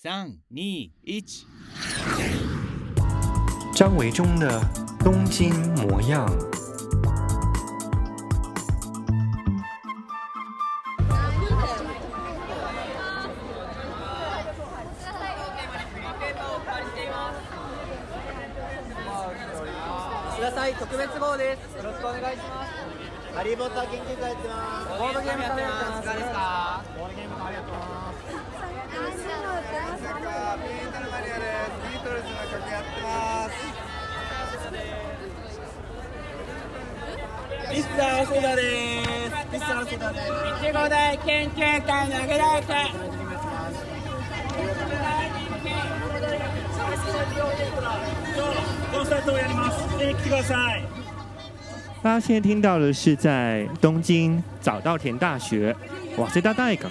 三、二、一。张维中的东京模样。特别号です。よろしくお愿いします。ハリー・ポッター研究会やってます。ボードゲームやってます。いかがですか。ボードゲーム大家现在听到的是在东京早稻田大学哇塞大大一个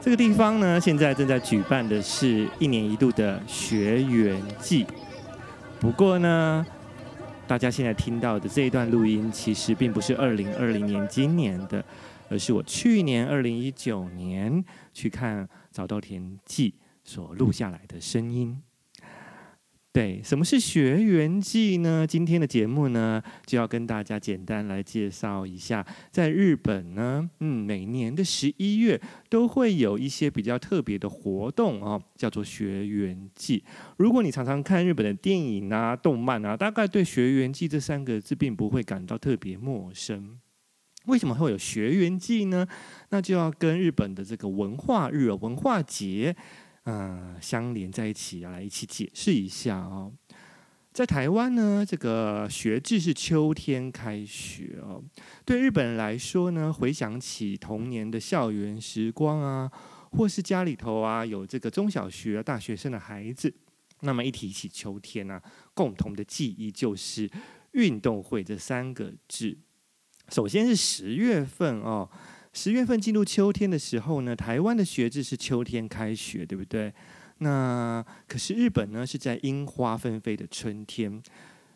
这个地方呢现在正在举办的是一年一度的学员季不过呢大家现在听到的这一段录音，其实并不是二零二零年今年的，而是我去年二零一九年去看早稻田记所录下来的声音。对，什么是学园祭呢？今天的节目呢，就要跟大家简单来介绍一下。在日本呢，嗯，每年的十一月都会有一些比较特别的活动哦，叫做学园祭。如果你常常看日本的电影啊、动漫啊，大概对学园祭这三个字并不会感到特别陌生。为什么会有学园祭呢？那就要跟日本的这个文化日、文化节。嗯，相连在一起啊，来一起解释一下哦。在台湾呢，这个学制是秋天开学哦。对日本人来说呢，回想起童年的校园时光啊，或是家里头啊有这个中小学、大学生的孩子，那么一提起秋天啊，共同的记忆就是运动会这三个字。首先是十月份哦。十月份进入秋天的时候呢，台湾的学制是秋天开学，对不对？那可是日本呢，是在樱花纷飞的春天。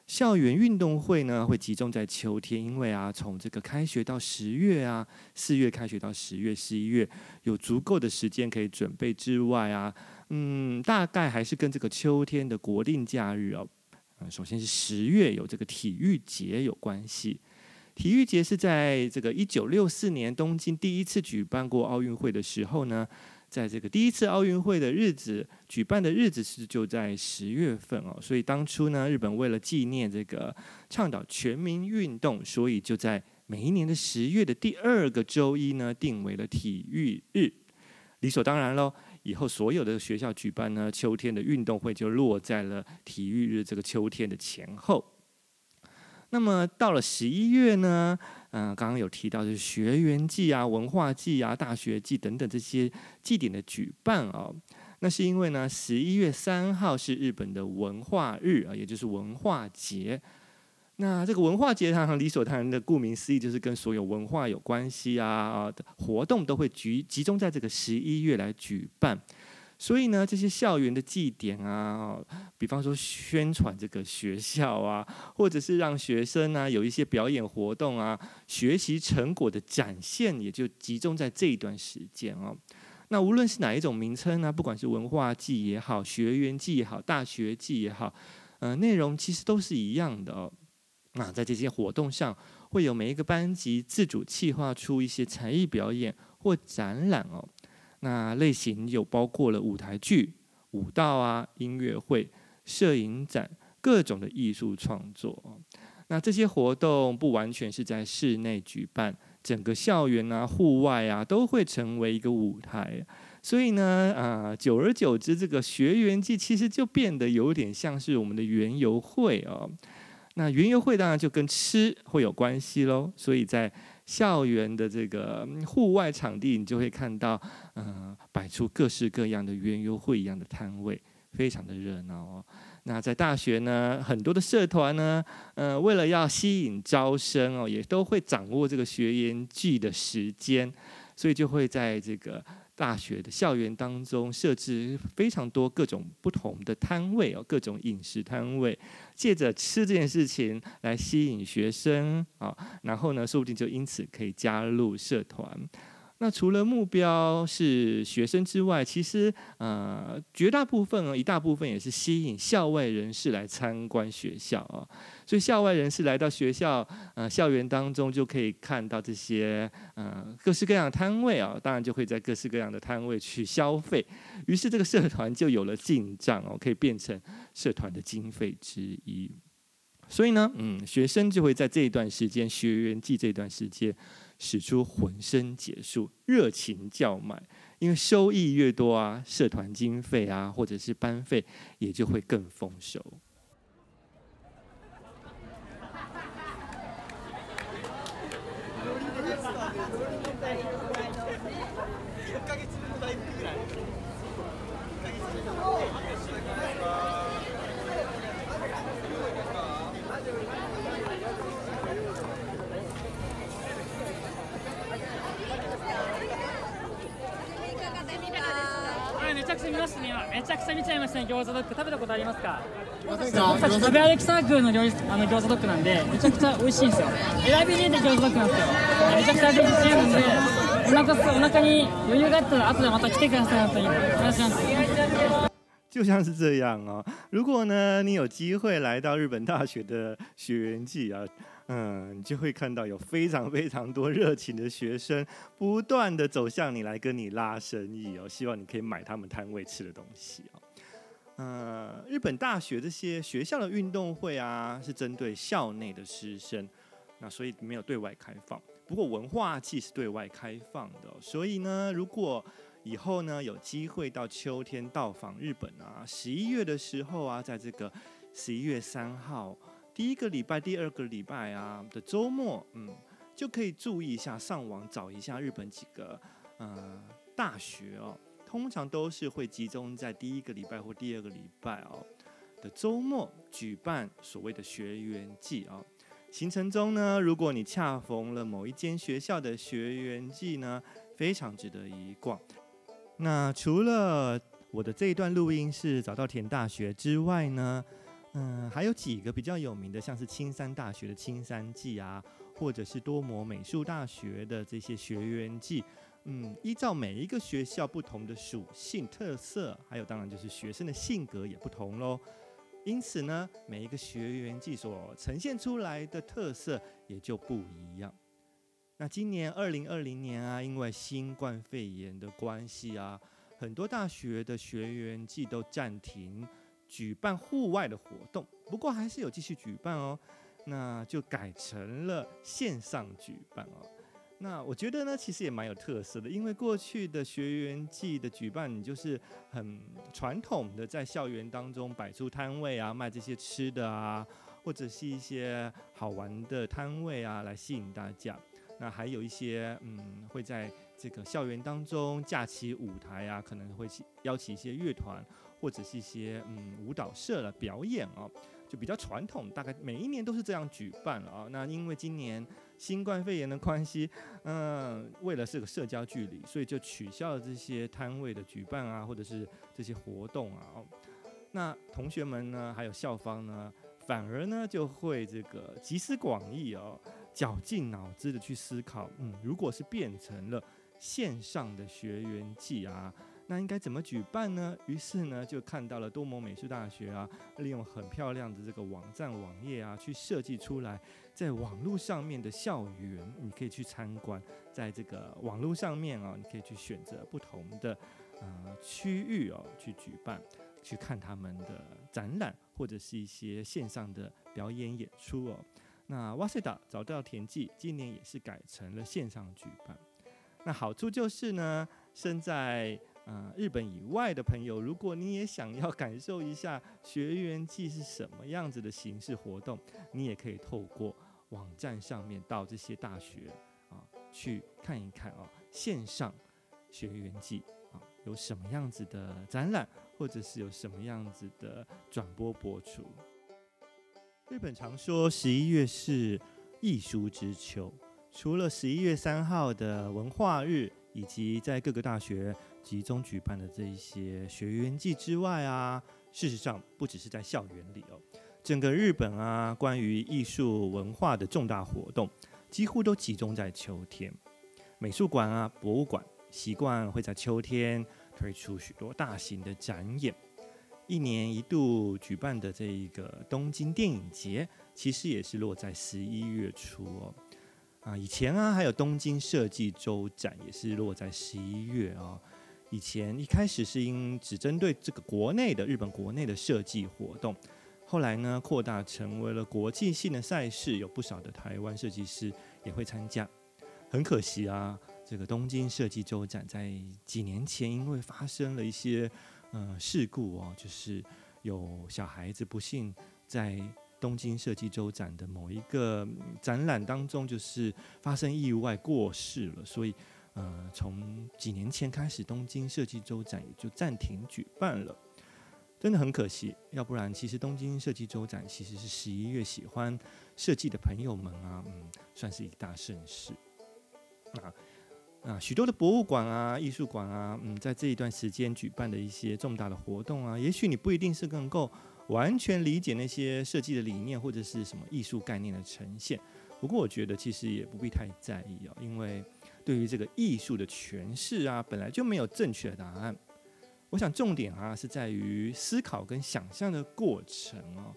校园运动会呢，会集中在秋天，因为啊，从这个开学到十月啊，四月开学到十月、十一月，有足够的时间可以准备之外啊，嗯，大概还是跟这个秋天的国定假日哦，首先是十月有这个体育节有关系。体育节是在这个一九六四年东京第一次举办过奥运会的时候呢，在这个第一次奥运会的日子举办的日子是就在十月份哦，所以当初呢，日本为了纪念这个倡导全民运动，所以就在每一年的十月的第二个周一呢，定为了体育日，理所当然喽。以后所有的学校举办呢，秋天的运动会就落在了体育日这个秋天的前后。那么到了十一月呢，嗯、刚刚有提到就是学园祭啊、文化祭啊、大学祭等等这些祭典的举办哦。那是因为呢，十一月三号是日本的文化日啊，也就是文化节。那这个文化节，它理所当然的，顾名思义，就是跟所有文化有关系啊活动都会集集中在这个十一月来举办。所以呢，这些校园的祭典啊，比方说宣传这个学校啊，或者是让学生啊有一些表演活动啊，学习成果的展现，也就集中在这一段时间哦。那无论是哪一种名称呢，不管是文化祭也好，学园祭也好，大学祭也好，呃，内容其实都是一样的哦。那在这些活动上，会有每一个班级自主企划出一些才艺表演或展览哦。那类型有包括了舞台剧、舞蹈啊、音乐会、摄影展，各种的艺术创作。那这些活动不完全是在室内举办，整个校园啊、户外啊都会成为一个舞台。所以呢，啊，久而久之，这个学园祭其实就变得有点像是我们的园游会哦。那园游会当然就跟吃会有关系喽，所以在校园的这个户外场地，你就会看到，嗯、摆出各式各样的园游会一样的摊位，非常的热闹哦。那在大学呢，很多的社团呢，嗯，为了要吸引招生哦，也都会掌握这个学园祭的时间，所以就会在这个。大学的校园当中设置非常多各种不同的摊位哦，各种饮食摊位，借着吃这件事情来吸引学生啊，然后呢，说不定就因此可以加入社团。那除了目标是学生之外，其实呃绝大部分，一大部分也是吸引校外人士来参观学校啊。所以校外人士来到学校呃校园当中，就可以看到这些呃各式各样的摊位啊，当然就会在各式各样的摊位去消费。于是这个社团就有了进账哦，可以变成社团的经费之一。所以呢，嗯，学生就会在这一段时间，学员季这段时间，使出浑身解数，热情叫卖。因为收益越多啊，社团经费啊，或者是班费，也就会更丰收。めちゃくちゃ见ちゃいました。ね饺子ドッグ食べた。ことありますか仆た。ち食べ歩きサークルの饺子あの饺子ドッグなんでめちゃくちゃ美味しいんですよ选びに出て饺子ドッグなんですよめちゃくちゃ味自信あるんでお腹すお腹に余裕があった。ら后でまた。来てください本当にお愿いします就像是这样哦，如果呢你有机会来到日本大学的学员季啊。嗯，你就会看到有非常非常多热情的学生，不断的走向你来跟你拉生意哦，希望你可以买他们摊位吃的东西哦。嗯，日本大学这些学校的运动会啊，是针对校内的师生，那所以没有对外开放。不过文化季是对外开放的，所以呢，如果以后呢有机会到秋天到访日本啊，十一月的时候啊，在这个十一月三号。第一个礼拜、第二个礼拜啊的周末，嗯，就可以注意一下，上网找一下日本几个呃大学哦，通常都是会集中在第一个礼拜或第二个礼拜哦的周末举办所谓的学员季哦。行程中呢，如果你恰逢了某一间学校的学员季呢，非常值得一逛。那除了我的这一段录音是早稻田大学之外呢，嗯，还有几个比较有名的，像是青山大学的青山季啊，或者是多摩美术大学的这些学员季。嗯，依照每一个学校不同的属性特色，还有当然就是学生的性格也不同喽。因此呢，每一个学员季所呈现出来的特色也就不一样。那今年二零二零年啊，因为新冠肺炎的关系啊，很多大学的学员季都暂停。举办户外的活动，不过还是有继续举办哦。那就改成了线上举办哦。那我觉得呢，其实也蛮有特色的，因为过去的学员季的举办，你就是很传统的在校园当中摆出摊位啊，卖这些吃的啊，或者是一些好玩的摊位啊，来吸引大家。那还有一些嗯，会在这个校园当中架起舞台啊，可能会邀请一些乐团。或者是一些嗯舞蹈社的表演啊，就比较传统，大概每一年都是这样举办了啊。那因为今年新冠肺炎的关系，嗯，为了这个社交距离，所以就取消了这些摊位的举办啊，或者是这些活动啊。哦那同学们呢，还有校方呢，反而呢就会这个集思广益哦，绞尽脑汁的去思考，嗯，如果是变成了线上的学员季啊。那应该怎么举办呢？于是呢，就看到了多摩美术大学啊，利用很漂亮的这个网站网页啊，去设计出来，在网络上面的校园，你可以去参观。在这个网络上面啊，你可以去选择不同的呃区域哦，去举办，去看他们的展览或者是一些线上的表演演出哦。那哇塞达早稻田季今年也是改成了线上举办。那好处就是呢，身在呃，日本以外的朋友，如果你也想要感受一下学员季是什么样子的形式活动，你也可以透过网站上面到这些大学啊去看一看啊，线上学员季啊有什么样子的展览，或者是有什么样子的转播播出。日本常说十一月是艺术之秋，除了十一月三号的文化日，以及在各个大学。集中举办的这一些学员季之外啊，事实上不只是在校园里哦，整个日本啊，关于艺术文化的重大活动，几乎都集中在秋天。美术馆啊、博物馆习惯会在秋天推出许多大型的展演。一年一度举办的这一个东京电影节，其实也是落在十一月初哦。啊，以前啊还有东京设计周展，也是落在十一月哦。以前一开始是因只针对这个国内的日本国内的设计活动，后来呢扩大成为了国际性的赛事，有不少的台湾设计师也会参加。很可惜啊，这个东京设计周展在几年前因为发生了一些呃事故哦，就是有小孩子不幸在东京设计周展的某一个展览当中，就是发生意外过世了，所以。呃，从几年前开始，东京设计周展也就暂停举办了，真的很可惜。要不然，其实东京设计周展其实是十一月喜欢设计的朋友们啊，嗯，算是一大盛事。啊啊，许多的博物馆啊、艺术馆啊，嗯，在这一段时间举办的一些重大的活动啊，也许你不一定是能够完全理解那些设计的理念或者是什么艺术概念的呈现。不过，我觉得其实也不必太在意哦，因为。对于这个艺术的诠释啊，本来就没有正确的答案。我想重点啊是在于思考跟想象的过程哦。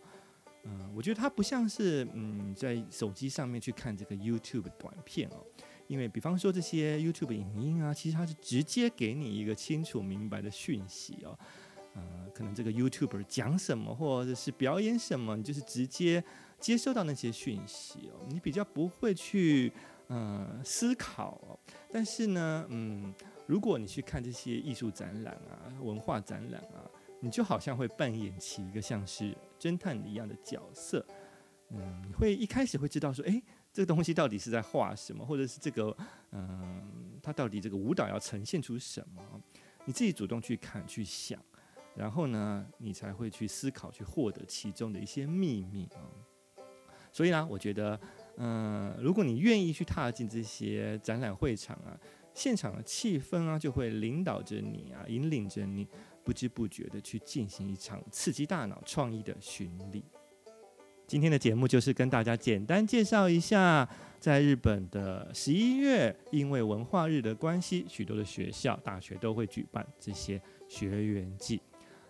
嗯，我觉得它不像是嗯在手机上面去看这个 YouTube 短片哦，因为比方说这些 YouTube 影音啊，其实它是直接给你一个清楚明白的讯息哦。嗯，可能这个 YouTuber 讲什么或者是表演什么，你就是直接接收到那些讯息哦，你比较不会去。嗯，思考哦，但是呢，嗯，如果你去看这些艺术展览啊、文化展览啊，你就好像会扮演起一个像是侦探一样的角色，嗯，你会一开始会知道说，哎，这个东西到底是在画什么，或者是这个，嗯，它到底这个舞蹈要呈现出什么？你自己主动去看、去想，然后呢，你才会去思考、去获得其中的一些秘密啊。所以呢，我觉得。嗯，如果你愿意去踏进这些展览会场啊，现场的气氛啊，就会领导着你啊，引领着你，不知不觉的去进行一场刺激大脑创意的巡礼。今天的节目就是跟大家简单介绍一下，在日本的十一月，因为文化日的关系，许多的学校、大学都会举办这些学园祭。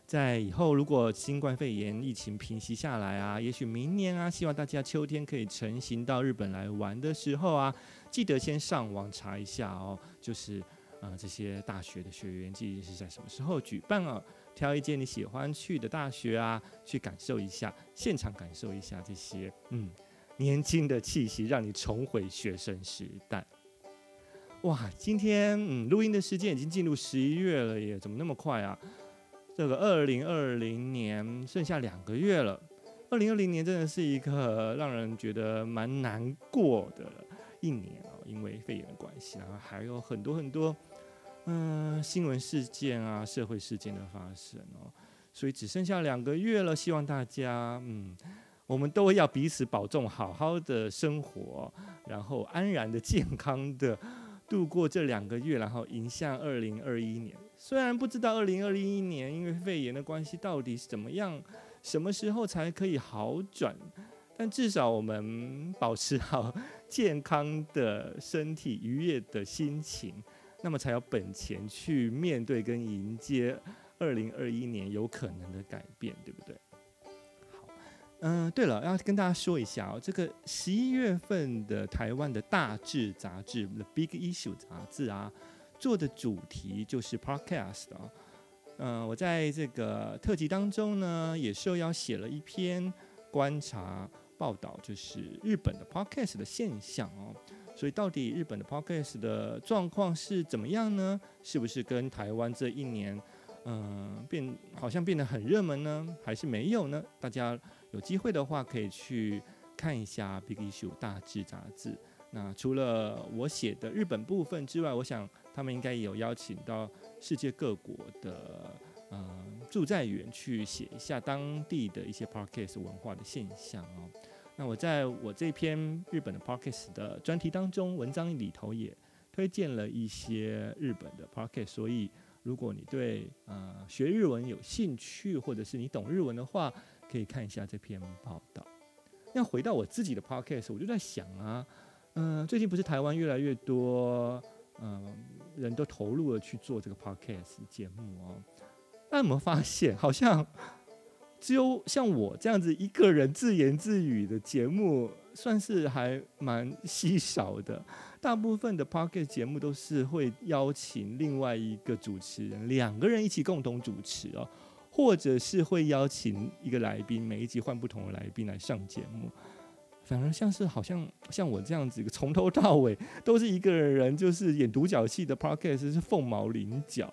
在以后，如果新冠肺炎疫情平息下来啊，也许明年啊，希望大家秋天可以成行到日本来玩的时候啊，记得先上网查一下哦，就是呃这些大学的学园祭是在什么时候举办啊？挑一间你喜欢去的大学啊，去感受一下，现场感受一下这些嗯年轻的气息，让你重回学生时代。哇，今天嗯录音的时间已经进入十一月了耶，怎么那么快啊？这个二零二零年剩下两个月了，二零二零年真的是一个让人觉得蛮难过的一年哦，因为肺炎的关系，然后还有很多很多嗯新闻事件啊、社会事件的发生哦，所以只剩下两个月了，希望大家嗯，我们都要彼此保重，好好的生活，然后安然的、健康的。度过这两个月，然后迎向二零二一年。虽然不知道二零二一年因为肺炎的关系到底是怎么样，什么时候才可以好转，但至少我们保持好 健康的身体、愉悦的心情，那么才有本钱去面对跟迎接二零二一年有可能的改变，对不对？好嗯，对了，要跟大家说一下哦，这个十一月份的台湾的大志杂志《The Big Issue》杂志啊，做的主题就是 Podcast 啊。嗯，我在这个特辑当中呢，也受邀写了一篇观察报道，就是日本的 Podcast 的现象哦。所以，到底日本的 Podcast 的状况是怎么样呢？是不是跟台湾这一年？嗯，变好像变得很热门呢，还是没有呢？大家有机会的话，可以去看一下《Big Issue》大志杂志。那除了我写的日本部分之外，我想他们应该也有邀请到世界各国的嗯驻在员去写一下当地的一些 Podcast 文化的现象哦。那我在我这篇日本的 Podcast 的专题当中，文章里头也推荐了一些日本的 Podcast，所以。如果你对呃学日文有兴趣，或者是你懂日文的话，可以看一下这篇报道。那回到我自己的 podcast，我就在想啊，嗯、最近不是台湾越来越多嗯、人都投入了去做这个 podcast 节目哦。那有没有发现，好像只有像我这样子一个人自言自语的节目，算是还蛮稀少的。大部分的 podcast 节目都是会邀请另外一个主持人，两个人一起共同主持哦。或者是会邀请一个来宾，每一集换不同的来宾来上节目，反而像是好像像我这样子，从头到尾都是一个人，就是演独角戏的 podcast 是凤毛麟角，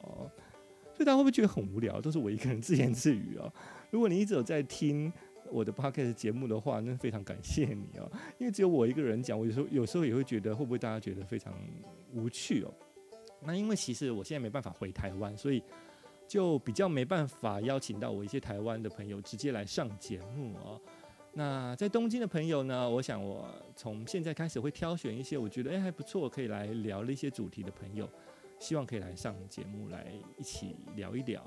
所以大家会不会觉得很无聊？都是我一个人自言自语哦。如果你一直有在听我的 podcast 节目的话，那非常感谢你哦，因为只有我一个人讲，我有时候有时候也会觉得会不会大家觉得非常无趣哦？那因为其实我现在没办法回台湾，所以。就比较没办法邀请到我一些台湾的朋友直接来上节目哦。那在东京的朋友呢，我想我从现在开始会挑选一些我觉得诶还不错可以来聊的一些主题的朋友，希望可以来上节目来一起聊一聊。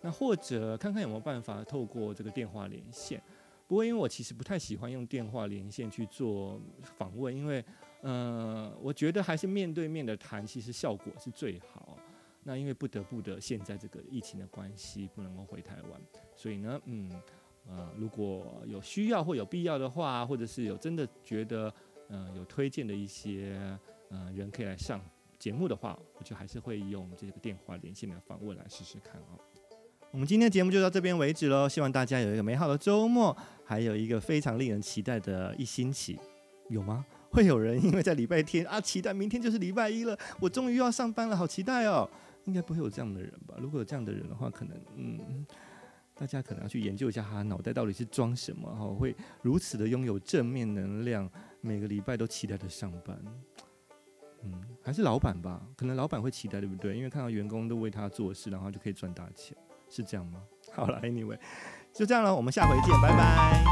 那或者看看有没有办法透过这个电话连线。不过因为我其实不太喜欢用电话连线去做访问，因为呃，我觉得还是面对面的谈，其实效果是最好。那因为不得不的，现在这个疫情的关系，不能够回台湾，所以呢，嗯，呃，如果有需要或有必要的话，或者是有真的觉得，呃，有推荐的一些呃人可以来上节目的话，我就还是会用这个电话连线的访问来试试看哦。我们今天的节目就到这边为止喽，希望大家有一个美好的周末，还有一个非常令人期待的一星期，有吗？会有人因为在礼拜天啊，期待明天就是礼拜一了，我终于要上班了，好期待哦。应该不会有这样的人吧？如果有这样的人的话，可能嗯，大家可能要去研究一下他脑袋到底是装什么哈，会如此的拥有正面能量，每个礼拜都期待着上班。嗯，还是老板吧？可能老板会期待，对不对？因为看到员工都为他做事，然后就可以赚大钱，是这样吗？好了，Anyway，就这样了，我们下回见，拜拜。